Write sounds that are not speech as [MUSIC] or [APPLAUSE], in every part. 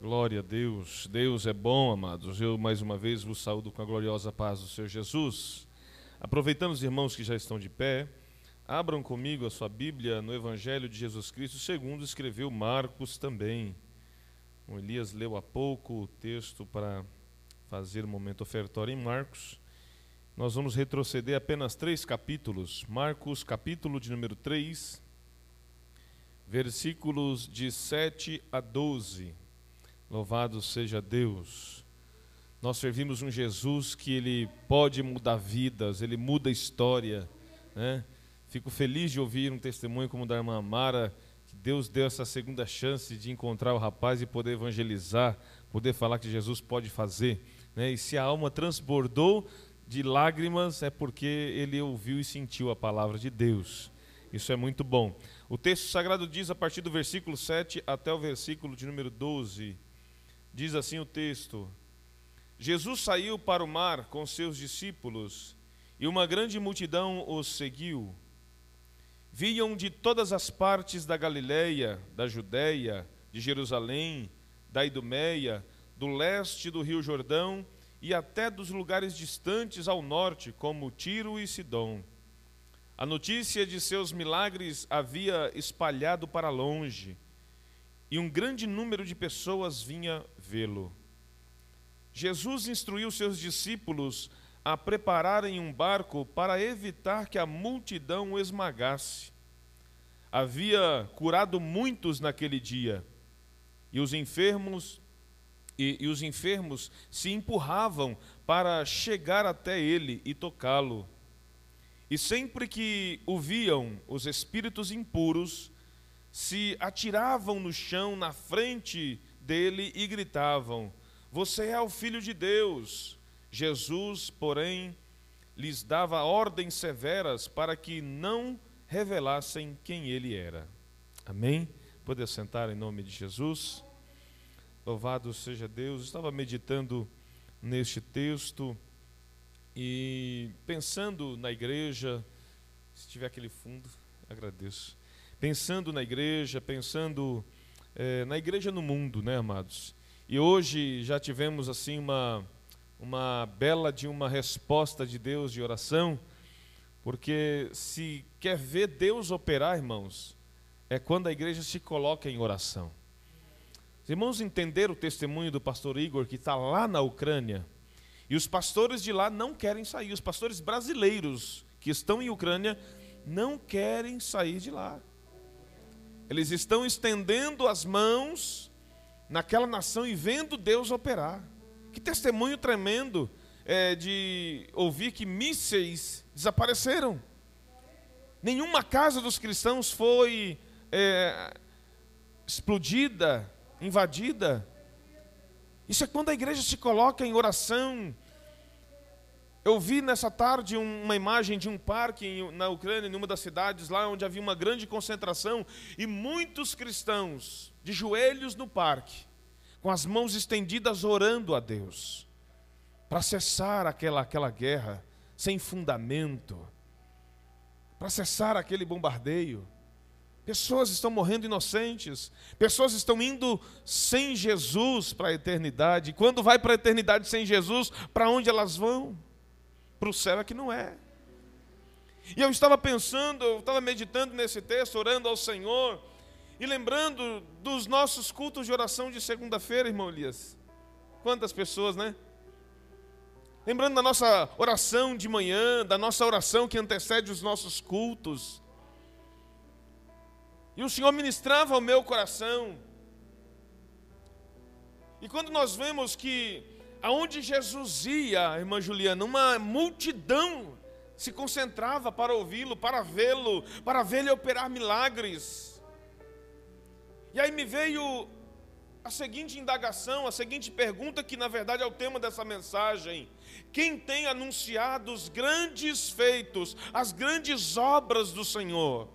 Glória a Deus. Deus é bom, amados. Eu mais uma vez vos saúdo com a gloriosa paz do Senhor Jesus. Aproveitando os irmãos que já estão de pé, abram comigo a sua Bíblia no Evangelho de Jesus Cristo, segundo escreveu Marcos também. O Elias leu há pouco o texto para fazer o momento ofertório em Marcos. Nós vamos retroceder apenas três capítulos. Marcos, capítulo de número 3, versículos de 7 a 12. Louvado seja Deus. Nós servimos um Jesus que ele pode mudar vidas, ele muda a história. Né? Fico feliz de ouvir um testemunho como o da irmã Mara, que Deus deu essa segunda chance de encontrar o rapaz e poder evangelizar, poder falar que Jesus pode fazer. Né? E se a alma transbordou de lágrimas, é porque ele ouviu e sentiu a palavra de Deus. Isso é muito bom. O texto sagrado diz, a partir do versículo 7 até o versículo de número 12, Diz assim o texto: Jesus saiu para o mar com seus discípulos e uma grande multidão os seguiu. Vinham de todas as partes da Galiléia, da Judéia, de Jerusalém, da Idumeia, do leste do Rio Jordão e até dos lugares distantes ao norte, como Tiro e Sidom. A notícia de seus milagres havia espalhado para longe e um grande número de pessoas vinha vê-lo. Jesus instruiu seus discípulos a prepararem um barco para evitar que a multidão o esmagasse. Havia curado muitos naquele dia, e os enfermos e, e os enfermos se empurravam para chegar até ele e tocá-lo. E sempre que o viam, os espíritos impuros se atiravam no chão na frente dele e gritavam: Você é o filho de Deus. Jesus, porém, lhes dava ordens severas para que não revelassem quem ele era. Amém? Poder sentar em nome de Jesus. Louvado seja Deus. Estava meditando neste texto e pensando na igreja. Se tiver aquele fundo, agradeço pensando na igreja, pensando é, na igreja no mundo, né, amados? E hoje já tivemos assim uma, uma bela de uma resposta de Deus de oração, porque se quer ver Deus operar, irmãos, é quando a igreja se coloca em oração. Os irmãos entenderam o testemunho do pastor Igor, que está lá na Ucrânia, e os pastores de lá não querem sair, os pastores brasileiros que estão em Ucrânia não querem sair de lá. Eles estão estendendo as mãos naquela nação e vendo Deus operar. Que testemunho tremendo é, de ouvir que mísseis desapareceram. Nenhuma casa dos cristãos foi é, explodida, invadida. Isso é quando a igreja se coloca em oração, eu vi nessa tarde uma imagem de um parque na Ucrânia, em uma das cidades lá onde havia uma grande concentração e muitos cristãos de joelhos no parque, com as mãos estendidas orando a Deus, para cessar aquela, aquela guerra sem fundamento, para cessar aquele bombardeio. Pessoas estão morrendo inocentes, pessoas estão indo sem Jesus para a eternidade. Quando vai para a eternidade sem Jesus, para onde elas vão? Para o céu é que não é. E eu estava pensando, eu estava meditando nesse texto, orando ao Senhor, e lembrando dos nossos cultos de oração de segunda-feira, irmão Elias. Quantas pessoas, né? Lembrando da nossa oração de manhã, da nossa oração que antecede os nossos cultos. E o Senhor ministrava ao meu coração. E quando nós vemos que aonde Jesus ia, irmã Juliana, uma multidão se concentrava para ouvi-lo, para vê-lo, para ver-lhe operar milagres. E aí me veio a seguinte indagação, a seguinte pergunta, que na verdade é o tema dessa mensagem: quem tem anunciado os grandes feitos, as grandes obras do Senhor?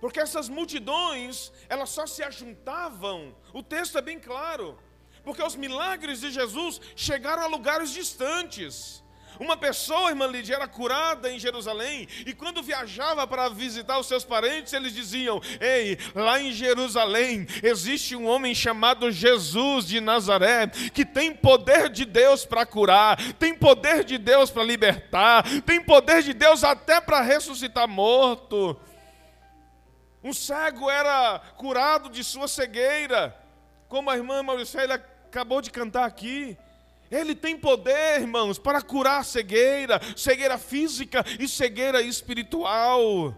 Porque essas multidões, elas só se ajuntavam, o texto é bem claro, porque os milagres de Jesus chegaram a lugares distantes. Uma pessoa, irmã Lídia, era curada em Jerusalém e quando viajava para visitar os seus parentes, eles diziam: Ei, lá em Jerusalém existe um homem chamado Jesus de Nazaré que tem poder de Deus para curar, tem poder de Deus para libertar, tem poder de Deus até para ressuscitar morto. Um cego era curado de sua cegueira, como a irmã Mauricélia acabou de cantar aqui. Ele tem poder, irmãos, para curar cegueira, cegueira física e cegueira espiritual.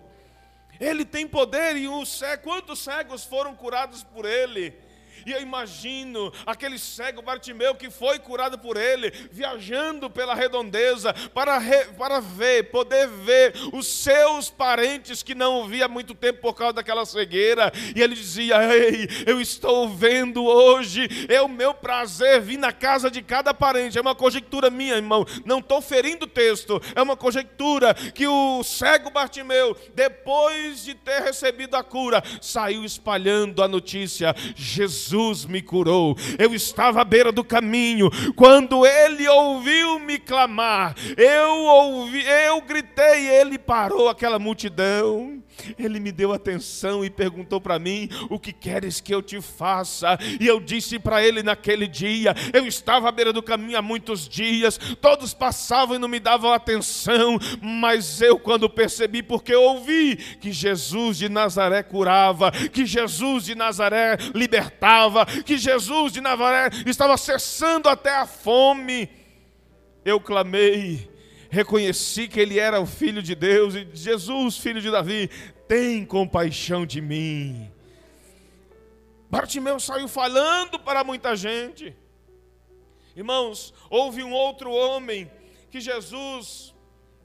Ele tem poder e os cegos, quantos cegos foram curados por ele? E eu imagino aquele cego Bartimeu que foi curado por ele, viajando pela redondeza para, re, para ver, poder ver os seus parentes que não via há muito tempo por causa daquela cegueira. E ele dizia: Ei, eu estou vendo hoje, é o meu prazer vir na casa de cada parente. É uma conjectura minha, irmão, não estou ferindo o texto, é uma conjectura que o cego Bartimeu, depois de ter recebido a cura, saiu espalhando a notícia: Jesus Jesus me curou. Eu estava à beira do caminho quando ele ouviu me clamar. Eu ouvi, eu gritei, ele parou aquela multidão. Ele me deu atenção e perguntou para mim: "O que queres que eu te faça?" E eu disse para ele naquele dia: "Eu estava à beira do caminho há muitos dias, todos passavam e não me davam atenção, mas eu quando percebi porque ouvi que Jesus de Nazaré curava, que Jesus de Nazaré libertava, que Jesus de Nazaré estava cessando até a fome, eu clamei reconheci que ele era o filho de Deus e Jesus, filho de Davi, tem compaixão de mim. Bartimeu saiu falando para muita gente. Irmãos, houve um outro homem que Jesus,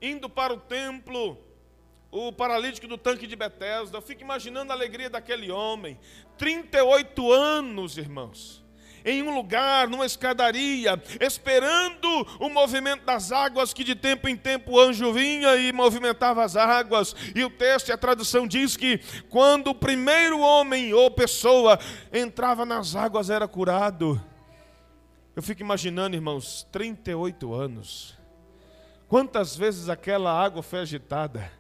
indo para o templo, o paralítico do tanque de Betesda, eu fico imaginando a alegria daquele homem. 38 anos, irmãos em um lugar, numa escadaria, esperando o movimento das águas, que de tempo em tempo o anjo vinha e movimentava as águas. E o texto e a tradução diz que quando o primeiro homem ou pessoa entrava nas águas era curado. Eu fico imaginando, irmãos, 38 anos. Quantas vezes aquela água foi agitada?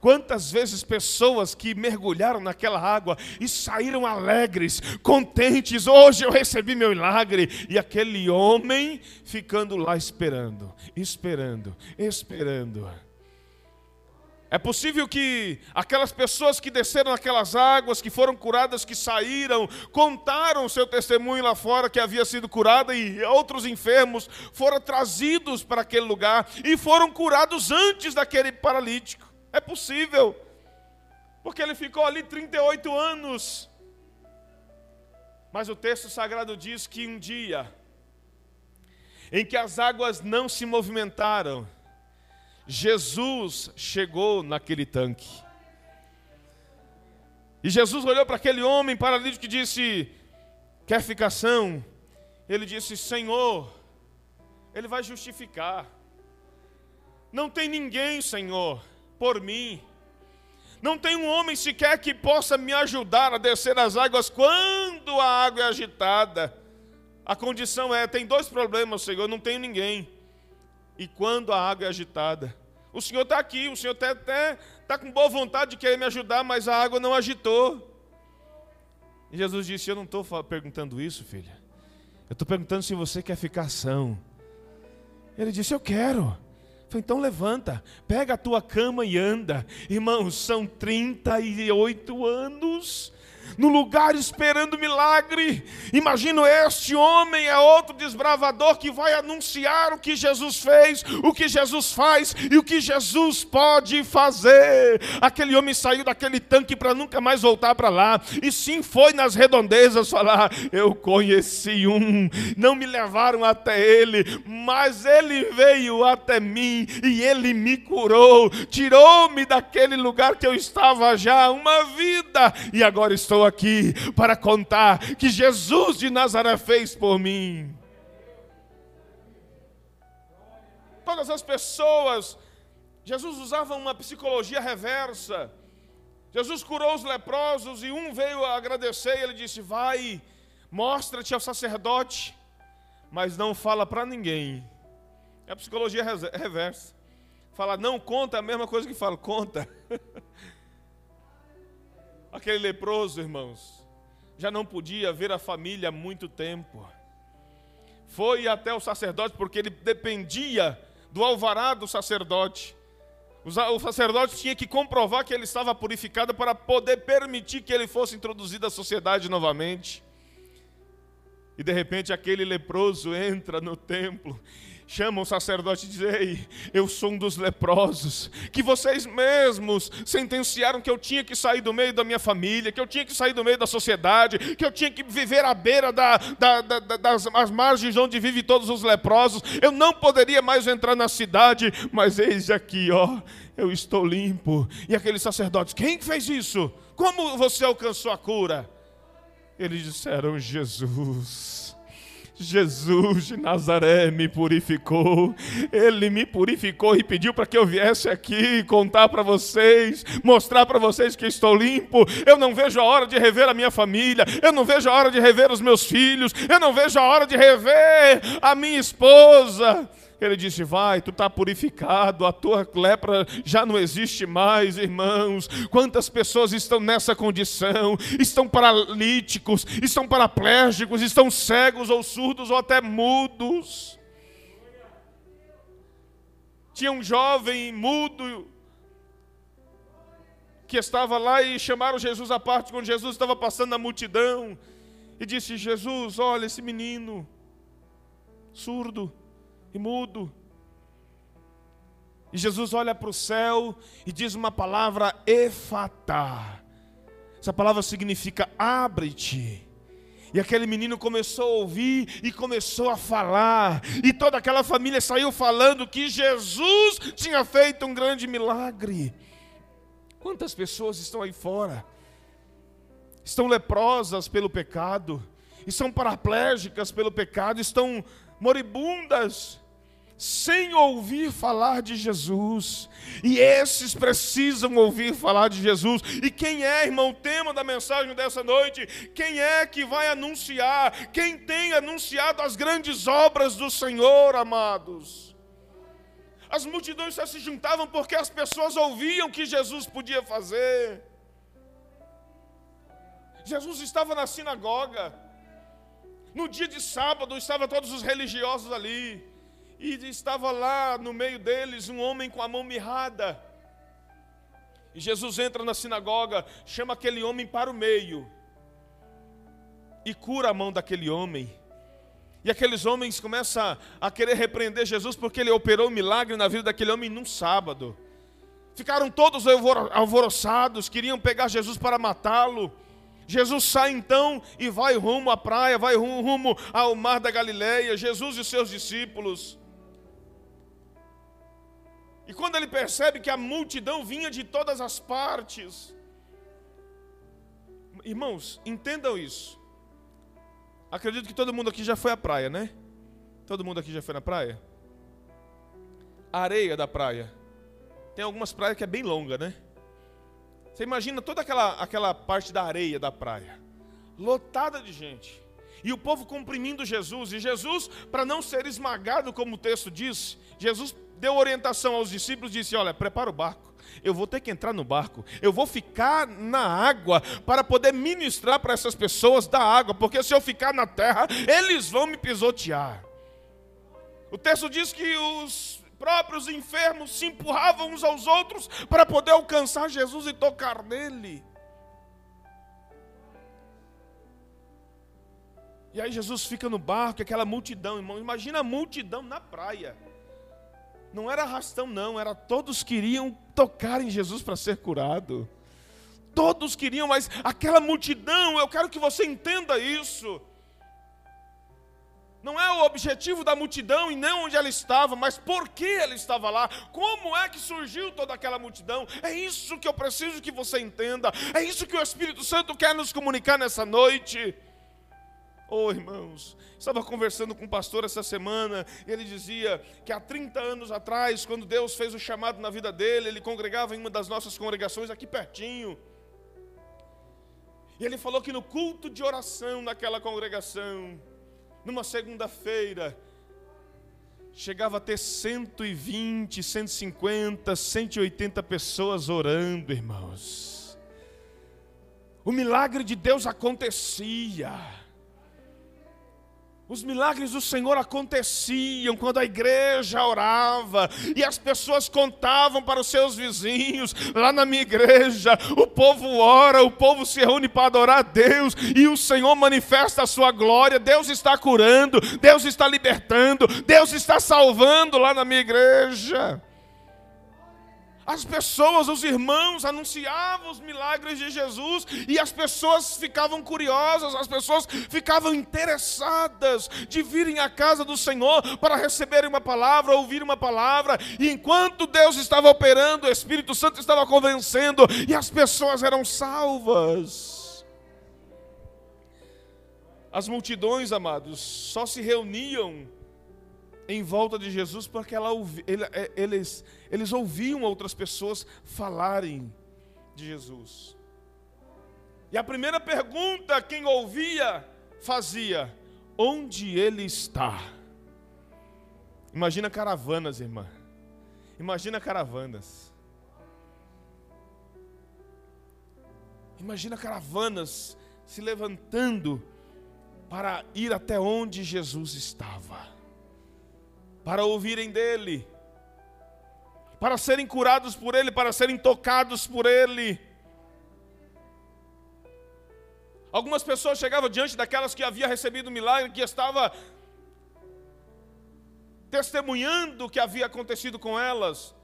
Quantas vezes pessoas que mergulharam naquela água e saíram alegres, contentes, hoje eu recebi meu milagre, e aquele homem ficando lá esperando, esperando, esperando. É possível que aquelas pessoas que desceram naquelas águas, que foram curadas, que saíram, contaram seu testemunho lá fora que havia sido curada e outros enfermos foram trazidos para aquele lugar e foram curados antes daquele paralítico. É possível, porque ele ficou ali 38 anos. Mas o texto sagrado diz que um dia, em que as águas não se movimentaram, Jesus chegou naquele tanque. E Jesus olhou para aquele homem paralítico e disse: Quer ficação? Ele disse: Senhor, ele vai justificar. Não tem ninguém, Senhor, por mim. Não tem um homem sequer que possa me ajudar a descer as águas quando a água é agitada. A condição é: tem dois problemas, Senhor, não tenho ninguém. E quando a água é agitada? O Senhor está aqui, o Senhor até está tá com boa vontade de querer me ajudar, mas a água não agitou. E Jesus disse: Eu não estou perguntando isso, filha. Eu estou perguntando se você quer ficar são. Ele disse: Eu quero. Então levanta, pega a tua cama e anda. Irmãos, são 38 anos no lugar esperando milagre. Imagino este homem é outro desbravador que vai anunciar o que Jesus fez, o que Jesus faz e o que Jesus pode fazer. Aquele homem saiu daquele tanque para nunca mais voltar para lá, e sim foi nas redondezas falar: Eu conheci um, não me levaram até ele, mas ele veio até mim e ele me curou, tirou-me daquele lugar que eu estava já uma vida, e agora estou aqui para contar que Jesus de Nazaré fez por mim. Todas as pessoas, Jesus usava uma psicologia reversa. Jesus curou os leprosos e um veio agradecer e ele disse: Vai, mostra-te ao sacerdote, mas não fala para ninguém. É a psicologia reversa. Fala, não conta, a mesma coisa que fala, conta. [LAUGHS] Aquele leproso, irmãos, já não podia ver a família há muito tempo. Foi até o sacerdote porque ele dependia do alvará do sacerdote. O sacerdote tinha que comprovar que ele estava purificado para poder permitir que ele fosse introduzido à sociedade novamente. E de repente aquele leproso entra no templo chama o sacerdote e diz: Ei, eu sou um dos leprosos, que vocês mesmos sentenciaram que eu tinha que sair do meio da minha família, que eu tinha que sair do meio da sociedade, que eu tinha que viver à beira da, da, da, das as margens onde vivem todos os leprosos, eu não poderia mais entrar na cidade, mas eis aqui, ó, eu estou limpo. E aquele sacerdote: Quem fez isso? Como você alcançou a cura? Eles disseram: Jesus. Jesus de Nazaré me purificou, Ele me purificou e pediu para que eu viesse aqui contar para vocês, mostrar para vocês que estou limpo. Eu não vejo a hora de rever a minha família, eu não vejo a hora de rever os meus filhos, eu não vejo a hora de rever a minha esposa. Ele disse: Vai, tu está purificado, a tua lepra já não existe mais, irmãos. Quantas pessoas estão nessa condição? Estão paralíticos, estão paraplégicos, estão cegos ou surdos ou até mudos. Tinha um jovem mudo que estava lá e chamaram Jesus à parte quando Jesus estava passando na multidão e disse: Jesus, olha esse menino surdo e mudo. E Jesus olha para o céu e diz uma palavra efatá. Essa palavra significa abre-te. E aquele menino começou a ouvir e começou a falar. E toda aquela família saiu falando que Jesus tinha feito um grande milagre. Quantas pessoas estão aí fora? Estão leprosas pelo pecado, estão paraplégicas pelo pecado, estão moribundas sem ouvir falar de Jesus. E esses precisam ouvir falar de Jesus. E quem é, irmão, o tema da mensagem dessa noite? Quem é que vai anunciar? Quem tem anunciado as grandes obras do Senhor, amados? As multidões só se juntavam porque as pessoas ouviam que Jesus podia fazer. Jesus estava na sinagoga. No dia de sábado, estavam todos os religiosos ali. E estava lá no meio deles um homem com a mão mirrada. E Jesus entra na sinagoga, chama aquele homem para o meio e cura a mão daquele homem. E aqueles homens começam a querer repreender Jesus porque ele operou um milagre na vida daquele homem num sábado. Ficaram todos alvoroçados, queriam pegar Jesus para matá-lo. Jesus sai então e vai rumo à praia, vai rumo ao mar da Galileia. Jesus e seus discípulos. E quando ele percebe que a multidão vinha de todas as partes, irmãos, entendam isso. Acredito que todo mundo aqui já foi à praia, né? Todo mundo aqui já foi na praia? A areia da praia. Tem algumas praias que é bem longa, né? Você imagina toda aquela, aquela parte da areia da praia, lotada de gente. E o povo comprimindo Jesus. E Jesus, para não ser esmagado, como o texto diz, Jesus deu orientação aos discípulos, disse: Olha, prepara o barco. Eu vou ter que entrar no barco. Eu vou ficar na água para poder ministrar para essas pessoas da água, porque se eu ficar na terra, eles vão me pisotear. O texto diz que os próprios enfermos se empurravam uns aos outros para poder alcançar Jesus e tocar nele. E aí Jesus fica no barco, aquela multidão, irmão. Imagina a multidão na praia. Não era arrastão, não, era todos queriam tocar em Jesus para ser curado. Todos queriam, mas aquela multidão, eu quero que você entenda isso. Não é o objetivo da multidão e não onde ela estava, mas por que ela estava lá, como é que surgiu toda aquela multidão. É isso que eu preciso que você entenda, é isso que o Espírito Santo quer nos comunicar nessa noite. Oh, irmãos, estava conversando com um pastor essa semana, e ele dizia que há 30 anos atrás, quando Deus fez o chamado na vida dele, ele congregava em uma das nossas congregações aqui pertinho. E ele falou que no culto de oração naquela congregação, numa segunda-feira, chegava a ter 120, 150, 180 pessoas orando, irmãos. O milagre de Deus acontecia. Os milagres do Senhor aconteciam quando a igreja orava e as pessoas contavam para os seus vizinhos, lá na minha igreja, o povo ora, o povo se reúne para adorar a Deus e o Senhor manifesta a sua glória. Deus está curando, Deus está libertando, Deus está salvando lá na minha igreja. As pessoas, os irmãos anunciavam os milagres de Jesus e as pessoas ficavam curiosas, as pessoas ficavam interessadas de virem à casa do Senhor para receberem uma palavra, ouvir uma palavra. E enquanto Deus estava operando, o Espírito Santo estava convencendo e as pessoas eram salvas. As multidões, amados, só se reuniam em volta de Jesus porque ela, é, eles, eles ouviam outras pessoas falarem de Jesus. E a primeira pergunta quem ouvia fazia: onde ele está? Imagina caravanas, irmã. Imagina caravanas. Imagina caravanas se levantando para ir até onde Jesus estava para ouvirem dele, para serem curados por ele, para serem tocados por ele. Algumas pessoas chegavam diante daquelas que havia recebido o milagre, que estava testemunhando o que havia acontecido com elas.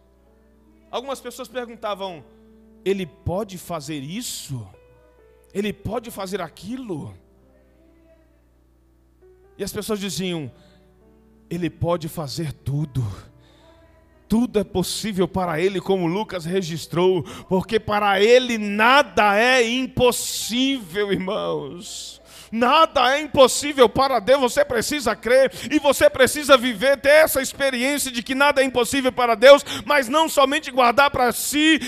Algumas pessoas perguntavam: Ele pode fazer isso? Ele pode fazer aquilo? E as pessoas diziam: ele pode fazer tudo. Tudo é possível para Ele, como Lucas registrou, porque para Ele nada é impossível, irmãos. Nada é impossível para Deus, você precisa crer e você precisa viver, ter essa experiência de que nada é impossível para Deus, mas não somente guardar para si,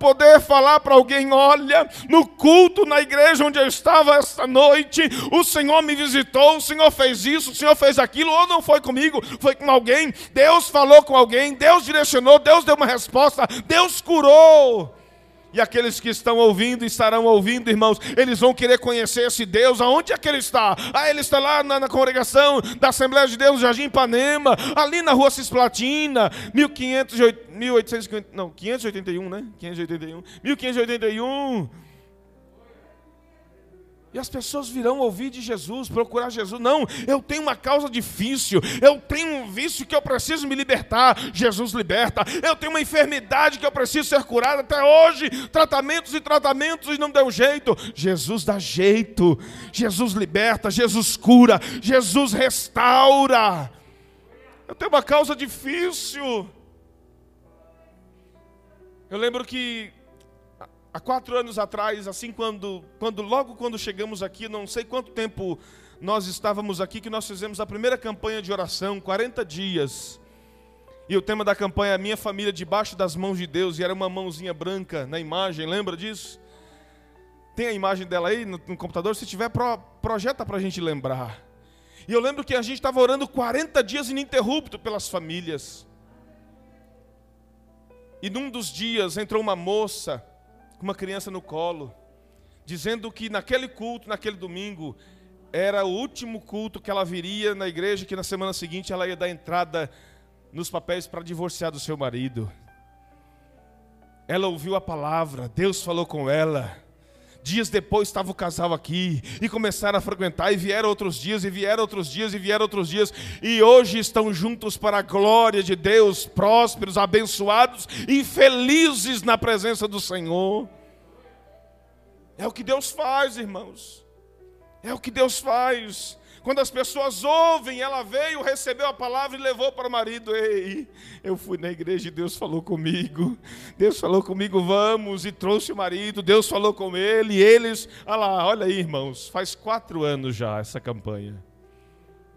poder falar para alguém: olha, no culto na igreja onde eu estava esta noite, o Senhor me visitou, o Senhor fez isso, o Senhor fez aquilo, ou não foi comigo, foi com alguém. Deus falou com alguém, Deus direcionou, Deus deu uma resposta, Deus curou. E aqueles que estão ouvindo estarão ouvindo, irmãos, eles vão querer conhecer esse Deus. Aonde é que ele está? Ah, ele está lá na, na congregação da Assembleia de Deus, Jardim Ipanema, ali na rua Cisplatina, 1508, 1850, não, 581, né? 581, 1581. E as pessoas virão ouvir de Jesus, procurar Jesus. Não, eu tenho uma causa difícil, eu tenho um vício que eu preciso me libertar. Jesus liberta. Eu tenho uma enfermidade que eu preciso ser curada. Até hoje, tratamentos e tratamentos e não deu jeito. Jesus dá jeito. Jesus liberta, Jesus cura, Jesus restaura. Eu tenho uma causa difícil. Eu lembro que há quatro anos atrás, assim quando, quando logo quando chegamos aqui, não sei quanto tempo nós estávamos aqui, que nós fizemos a primeira campanha de oração, 40 dias. E o tema da campanha é Minha Família Debaixo das Mãos de Deus, e era uma mãozinha branca na imagem, lembra disso? Tem a imagem dela aí no, no computador? Se tiver, pro, projeta para a gente lembrar. E eu lembro que a gente estava orando 40 dias ininterrupto pelas famílias. E num dos dias entrou uma moça com uma criança no colo, dizendo que naquele culto, naquele domingo, era o último culto que ela viria na igreja, que na semana seguinte ela ia dar entrada nos papéis para divorciar do seu marido. Ela ouviu a palavra, Deus falou com ela. Dias depois estava o casal aqui e começaram a frequentar, e vieram outros dias, e vieram outros dias, e vieram outros dias, e hoje estão juntos para a glória de Deus, prósperos, abençoados e felizes na presença do Senhor. É o que Deus faz, irmãos. É o que Deus faz. Quando as pessoas ouvem, ela veio, recebeu a palavra e levou para o marido. Ei, eu fui na igreja e Deus falou comigo. Deus falou comigo, vamos, e trouxe o marido. Deus falou com ele, e eles. Olha lá, olha aí, irmãos, faz quatro anos já essa campanha.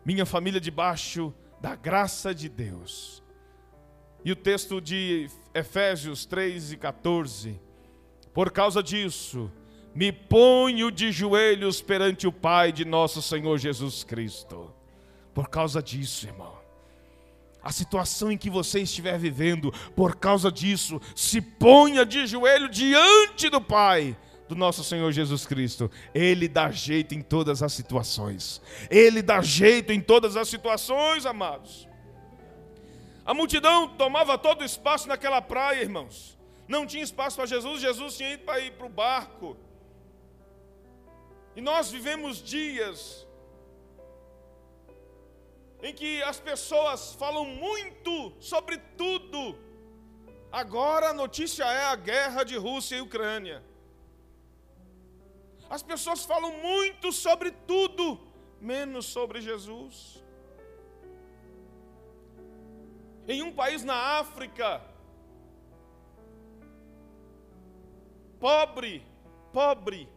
Minha família debaixo da graça de Deus. E o texto de Efésios 3 e 14. Por causa disso me ponho de joelhos perante o Pai de nosso Senhor Jesus Cristo. Por causa disso, irmão. a situação em que você estiver vivendo, por causa disso, se ponha de joelho diante do Pai do nosso Senhor Jesus Cristo. Ele dá jeito em todas as situações. Ele dá jeito em todas as situações, amados. A multidão tomava todo o espaço naquela praia, irmãos. Não tinha espaço para Jesus, Jesus tinha ido para ir para o barco. E nós vivemos dias em que as pessoas falam muito sobre tudo. Agora a notícia é a guerra de Rússia e Ucrânia. As pessoas falam muito sobre tudo, menos sobre Jesus. Em um país na África, pobre, pobre,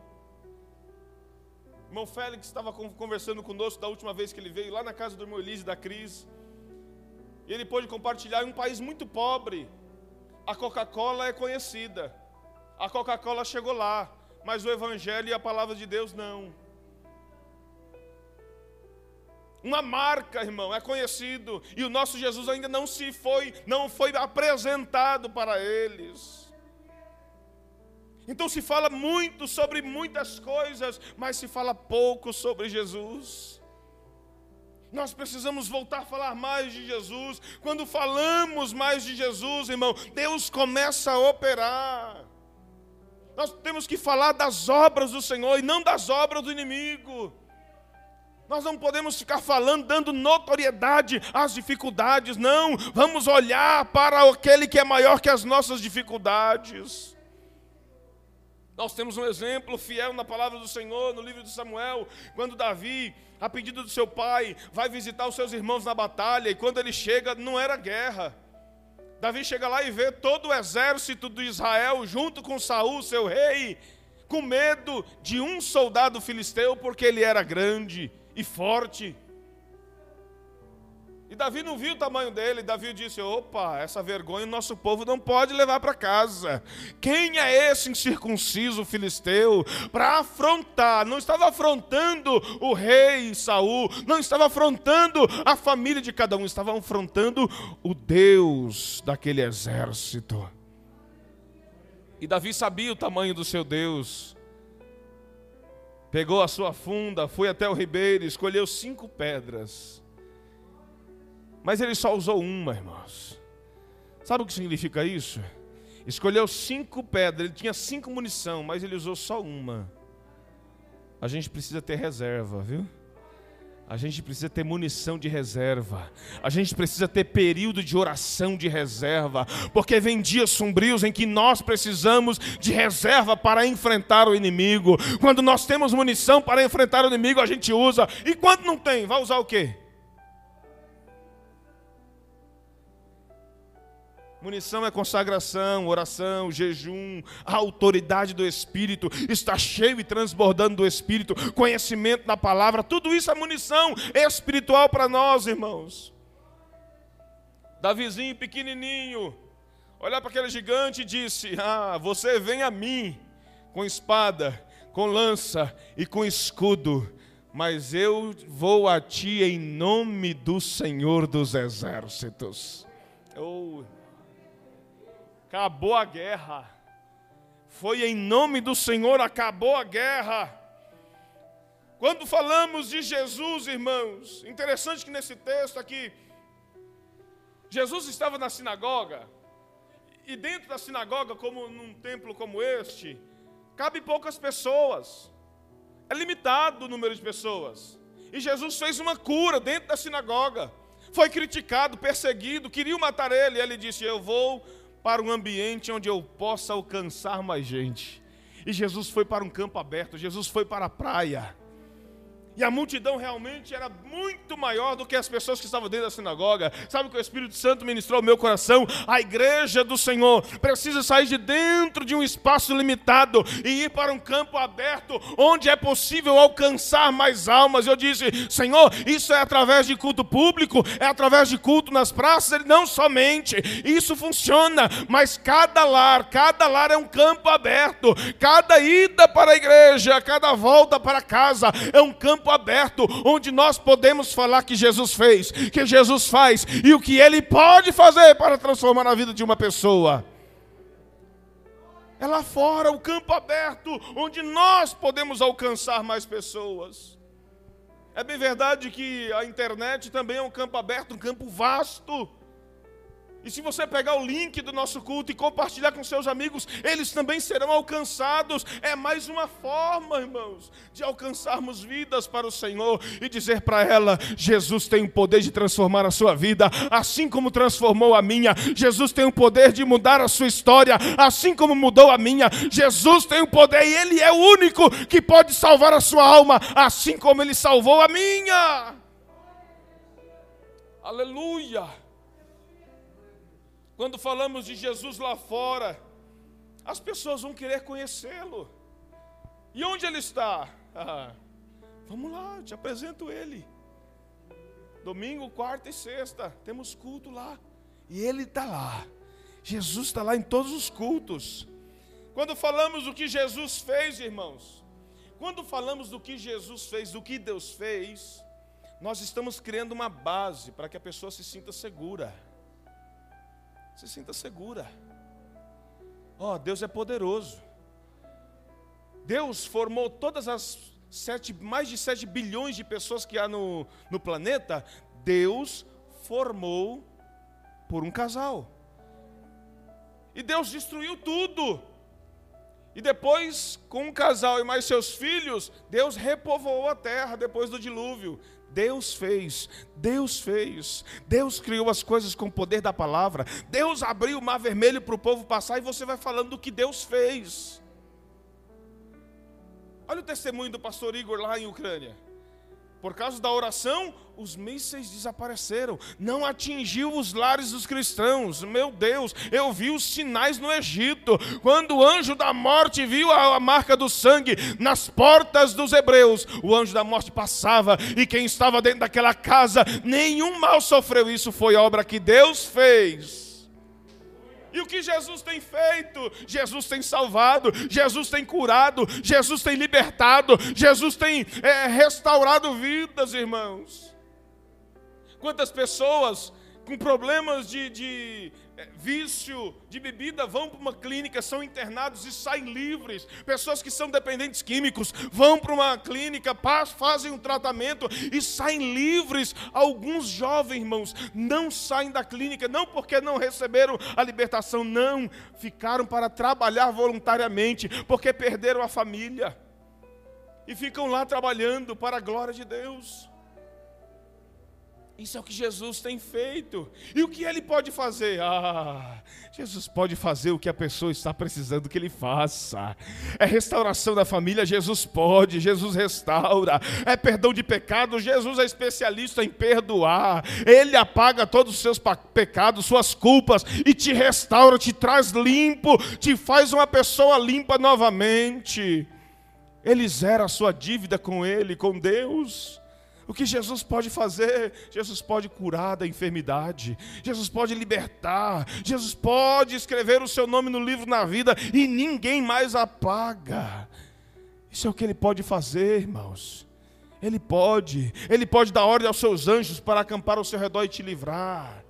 irmão Félix estava conversando conosco da última vez que ele veio, lá na casa do irmão Elise da Cris. E ele pôde compartilhar em um país muito pobre. A Coca-Cola é conhecida. A Coca-Cola chegou lá, mas o Evangelho e a palavra de Deus não. Uma marca, irmão, é conhecido e o nosso Jesus ainda não se foi, não foi apresentado para eles. Então se fala muito sobre muitas coisas, mas se fala pouco sobre Jesus. Nós precisamos voltar a falar mais de Jesus. Quando falamos mais de Jesus, irmão, Deus começa a operar. Nós temos que falar das obras do Senhor e não das obras do inimigo. Nós não podemos ficar falando, dando notoriedade às dificuldades, não. Vamos olhar para aquele que é maior que as nossas dificuldades. Nós temos um exemplo fiel na palavra do Senhor, no livro de Samuel, quando Davi, a pedido do seu pai, vai visitar os seus irmãos na batalha, e quando ele chega, não era guerra. Davi chega lá e vê todo o exército de Israel junto com Saul, seu rei, com medo de um soldado filisteu, porque ele era grande e forte. E Davi não viu o tamanho dele. Davi disse: opa, essa vergonha o nosso povo não pode levar para casa. Quem é esse incircunciso filisteu para afrontar? Não estava afrontando o rei Saul, não estava afrontando a família de cada um, estava afrontando o Deus daquele exército. E Davi sabia o tamanho do seu Deus. Pegou a sua funda, foi até o ribeiro, escolheu cinco pedras mas ele só usou uma, irmãos. Sabe o que significa isso? Escolheu cinco pedras, ele tinha cinco munição, mas ele usou só uma. A gente precisa ter reserva, viu? A gente precisa ter munição de reserva. A gente precisa ter período de oração de reserva. Porque vem dias sombrios em que nós precisamos de reserva para enfrentar o inimigo. Quando nós temos munição para enfrentar o inimigo, a gente usa. E quando não tem, vai usar o quê? Munição é consagração, oração, jejum, a autoridade do Espírito, está cheio e transbordando do Espírito, conhecimento na palavra, tudo isso é munição espiritual para nós, irmãos. Davizinho pequenininho, olhar para aquele gigante e disse: Ah, você vem a mim com espada, com lança e com escudo, mas eu vou a ti em nome do Senhor dos Exércitos. Oh, acabou a guerra. Foi em nome do Senhor acabou a guerra. Quando falamos de Jesus, irmãos, interessante que nesse texto aqui, Jesus estava na sinagoga, e dentro da sinagoga, como num templo como este, cabe poucas pessoas, é limitado o número de pessoas. E Jesus fez uma cura dentro da sinagoga, foi criticado, perseguido, queriam matar ele, e ele disse: Eu vou para um ambiente onde eu possa alcançar mais gente. E Jesus foi para um campo aberto, Jesus foi para a praia. E a multidão realmente era muito maior do que as pessoas que estavam dentro da sinagoga. Sabe o que o Espírito Santo ministrou ao meu coração? A igreja do Senhor precisa sair de dentro de um espaço limitado e ir para um campo aberto, onde é possível alcançar mais almas. Eu disse, Senhor, isso é através de culto público, é através de culto nas praças, não somente. Isso funciona, mas cada lar, cada lar é um campo aberto. Cada ida para a igreja, cada volta para casa é um campo campo aberto, onde nós podemos falar que Jesus fez, que Jesus faz e o que Ele pode fazer para transformar a vida de uma pessoa. É lá fora, o campo aberto, onde nós podemos alcançar mais pessoas. É bem verdade que a internet também é um campo aberto, um campo vasto. E se você pegar o link do nosso culto e compartilhar com seus amigos, eles também serão alcançados. É mais uma forma, irmãos, de alcançarmos vidas para o Senhor e dizer para ela: Jesus tem o poder de transformar a sua vida, assim como transformou a minha. Jesus tem o poder de mudar a sua história, assim como mudou a minha. Jesus tem o poder e Ele é o único que pode salvar a sua alma, assim como Ele salvou a minha. Aleluia. Quando falamos de Jesus lá fora, as pessoas vão querer conhecê-lo. E onde ele está? Ah, vamos lá, te apresento ele. Domingo, quarta e sexta, temos culto lá. E ele está lá. Jesus está lá em todos os cultos. Quando falamos do que Jesus fez, irmãos, quando falamos do que Jesus fez, do que Deus fez, nós estamos criando uma base para que a pessoa se sinta segura se sinta segura. Ó, oh, Deus é poderoso. Deus formou todas as sete, mais de 7 bilhões de pessoas que há no, no planeta. Deus formou por um casal. E Deus destruiu tudo. E depois, com um casal e mais seus filhos, Deus repovoou a terra depois do dilúvio. Deus fez, Deus fez, Deus criou as coisas com o poder da palavra, Deus abriu o mar vermelho para o povo passar e você vai falando do que Deus fez. Olha o testemunho do pastor Igor lá em Ucrânia. Por causa da oração, os mísseis desapareceram. Não atingiu os lares dos cristãos. Meu Deus, eu vi os sinais no Egito. Quando o anjo da morte viu a, marca do sangue nas portas dos hebreus, o anjo da morte passava e quem estava dentro daquela casa, nenhum mal sofreu. Isso foi obra que Deus fez. E o que Jesus tem feito? Jesus tem salvado, Jesus tem curado, Jesus tem libertado, Jesus tem é, restaurado vidas, irmãos. Quantas pessoas com problemas de, de vício de bebida vão para uma clínica, são internados e saem livres. Pessoas que são dependentes químicos vão para uma clínica, fazem um tratamento e saem livres. Alguns jovens irmãos não saem da clínica, não porque não receberam a libertação, não, ficaram para trabalhar voluntariamente, porque perderam a família e ficam lá trabalhando para a glória de Deus. Isso é o que Jesus tem feito. E o que ele pode fazer? Ah, Jesus pode fazer o que a pessoa está precisando que ele faça. É restauração da família, Jesus pode, Jesus restaura. É perdão de pecado, Jesus é especialista em perdoar. Ele apaga todos os seus pecados, suas culpas e te restaura, te traz limpo, te faz uma pessoa limpa novamente. Ele zera a sua dívida com ele, com Deus. O que Jesus pode fazer? Jesus pode curar da enfermidade, Jesus pode libertar, Jesus pode escrever o seu nome no livro na vida e ninguém mais apaga. Isso é o que ele pode fazer, irmãos. Ele pode, ele pode dar ordem aos seus anjos para acampar ao seu redor e te livrar.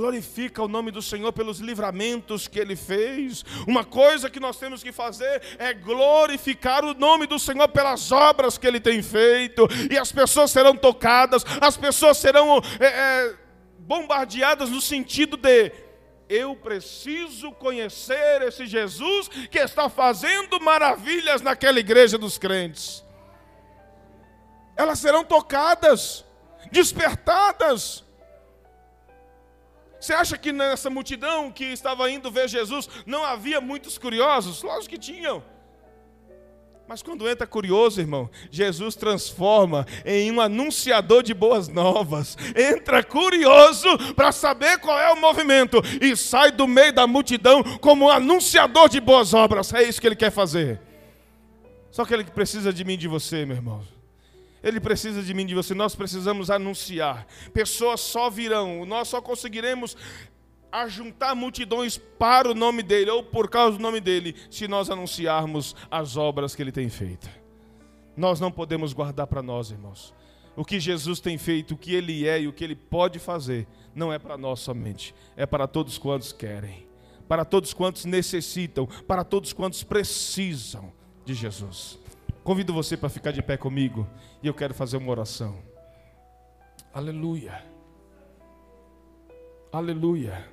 Glorifica o nome do Senhor pelos livramentos que Ele fez. Uma coisa que nós temos que fazer é glorificar o nome do Senhor pelas obras que Ele tem feito. E as pessoas serão tocadas, as pessoas serão é, é, bombardeadas no sentido de eu preciso conhecer esse Jesus que está fazendo maravilhas naquela igreja dos crentes. Elas serão tocadas, despertadas. Você acha que nessa multidão que estava indo ver Jesus não havia muitos curiosos? Lógico que tinham. Mas quando entra curioso, irmão, Jesus transforma em um anunciador de boas novas. Entra curioso para saber qual é o movimento e sai do meio da multidão como um anunciador de boas obras. É isso que ele quer fazer. Só que ele precisa de mim e de você, meu irmão. Ele precisa de mim, de você. Nós precisamos anunciar. Pessoas só virão. Nós só conseguiremos ajuntar multidões para o nome dele ou por causa do nome dele, se nós anunciarmos as obras que ele tem feito. nós não podemos guardar para nós, irmãos. O que Jesus tem feito, o que Ele é e o que Ele pode fazer, não é para nós somente, é para todos quantos querem, para todos quantos necessitam, para todos quantos precisam de Jesus. Convido você para ficar de pé comigo e eu quero fazer uma oração. Aleluia. Aleluia.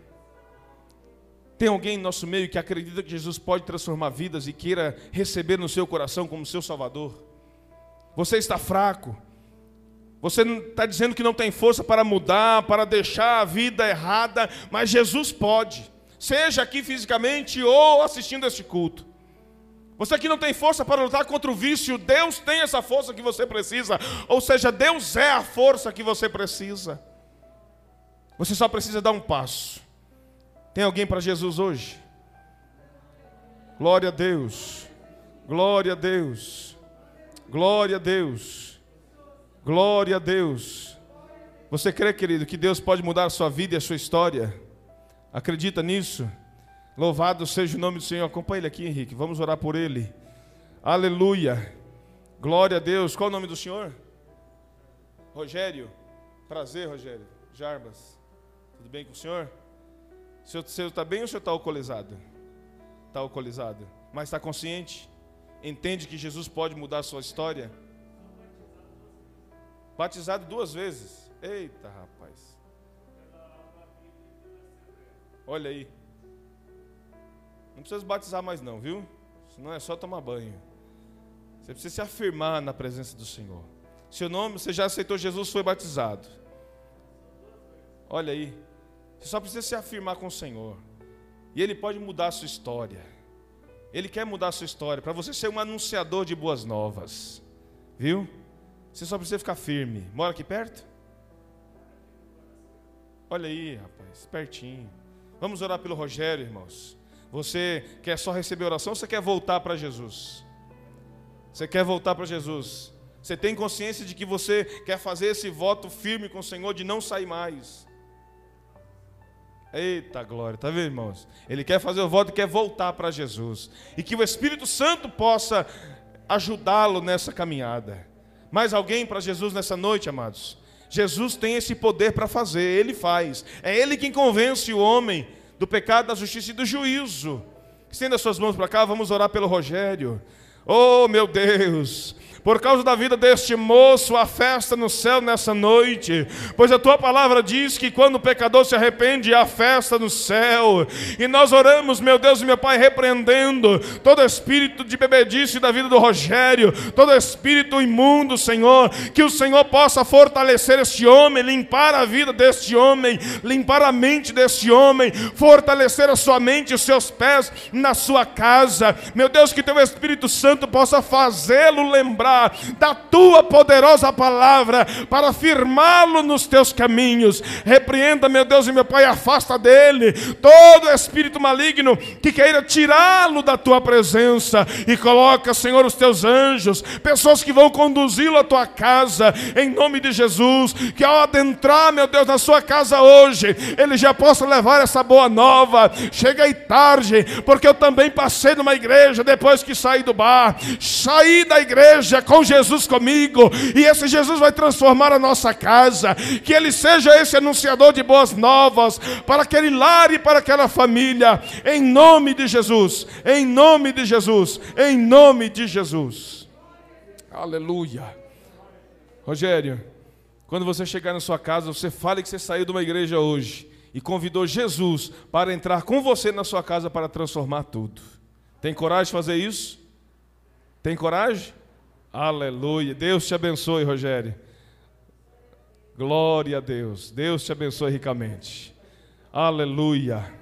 Tem alguém em nosso meio que acredita que Jesus pode transformar vidas e queira receber no seu coração como seu Salvador? Você está fraco. Você está dizendo que não tem força para mudar, para deixar a vida errada, mas Jesus pode, seja aqui fisicamente ou assistindo este culto. Você que não tem força para lutar contra o vício, Deus tem essa força que você precisa, ou seja, Deus é a força que você precisa. Você só precisa dar um passo. Tem alguém para Jesus hoje? Glória a Deus. Glória a Deus. Glória a Deus. Glória a Deus. Você crê, querido, que Deus pode mudar a sua vida e a sua história? Acredita nisso? Louvado seja o nome do Senhor. Acompanhe ele aqui, Henrique. Vamos orar por ele. Aleluia. Glória a Deus. Qual o nome do Senhor? Rogério. Prazer, Rogério. Jarbas. Tudo bem com o senhor? O senhor está bem ou o senhor está alcoolizado? Está alcoolizado. Mas está consciente? Entende que Jesus pode mudar a sua história? Batizado duas vezes. Eita, rapaz. Olha aí. Não precisa batizar mais não, viu? Senão é só tomar banho. Você precisa se afirmar na presença do Senhor. Seu nome, você já aceitou Jesus, foi batizado. Olha aí. Você só precisa se afirmar com o Senhor. E Ele pode mudar a sua história. Ele quer mudar a sua história para você ser um anunciador de boas novas. Viu? Você só precisa ficar firme. Mora aqui perto? Olha aí, rapaz, pertinho. Vamos orar pelo Rogério, irmãos. Você quer só receber oração ou você quer voltar para Jesus? Você quer voltar para Jesus? Você tem consciência de que você quer fazer esse voto firme com o Senhor de não sair mais? Eita glória, tá vendo, irmãos? Ele quer fazer o voto e quer voltar para Jesus. E que o Espírito Santo possa ajudá-lo nessa caminhada. Mais alguém para Jesus nessa noite, amados? Jesus tem esse poder para fazer, ele faz. É ele quem convence o homem do pecado, da justiça e do juízo. Estenda suas mãos para cá, vamos orar pelo Rogério. Oh, meu Deus, por causa da vida deste moço, a festa no céu nessa noite, pois a tua palavra diz que quando o pecador se arrepende, há festa no céu, e nós oramos, meu Deus e meu Pai, repreendendo todo espírito de bebedice da vida do Rogério, todo espírito imundo, Senhor, que o Senhor possa fortalecer este homem, limpar a vida deste homem, limpar a mente deste homem, fortalecer a sua mente e os seus pés na sua casa, meu Deus, que teu Espírito Santo possa fazê-lo lembrar da tua poderosa palavra para firmá-lo nos teus caminhos. Repreenda, meu Deus e meu Pai, afasta dele todo espírito maligno que queira tirá-lo da tua presença e coloca, Senhor, os teus anjos, pessoas que vão conduzi-lo à tua casa, em nome de Jesus, que ao adentrar, meu Deus, na sua casa hoje, ele já possa levar essa boa nova. Chega aí tarde, porque eu também passei numa igreja depois que saí do bar, saí da igreja com Jesus comigo, e esse Jesus vai transformar a nossa casa, que ele seja esse anunciador de boas novas para aquele lar e para aquela família, em nome de Jesus, em nome de Jesus, em nome de Jesus. Aleluia. Rogério, quando você chegar na sua casa, você fale que você saiu de uma igreja hoje e convidou Jesus para entrar com você na sua casa para transformar tudo. Tem coragem de fazer isso? Tem coragem? Aleluia. Deus te abençoe, Rogério. Glória a Deus. Deus te abençoe ricamente. Aleluia.